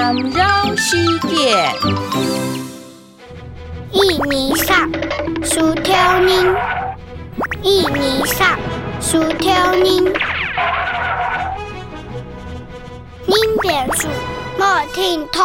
缠绕世界。一年上，薯条呢？一年上，薯条呢？您别数，莫听透。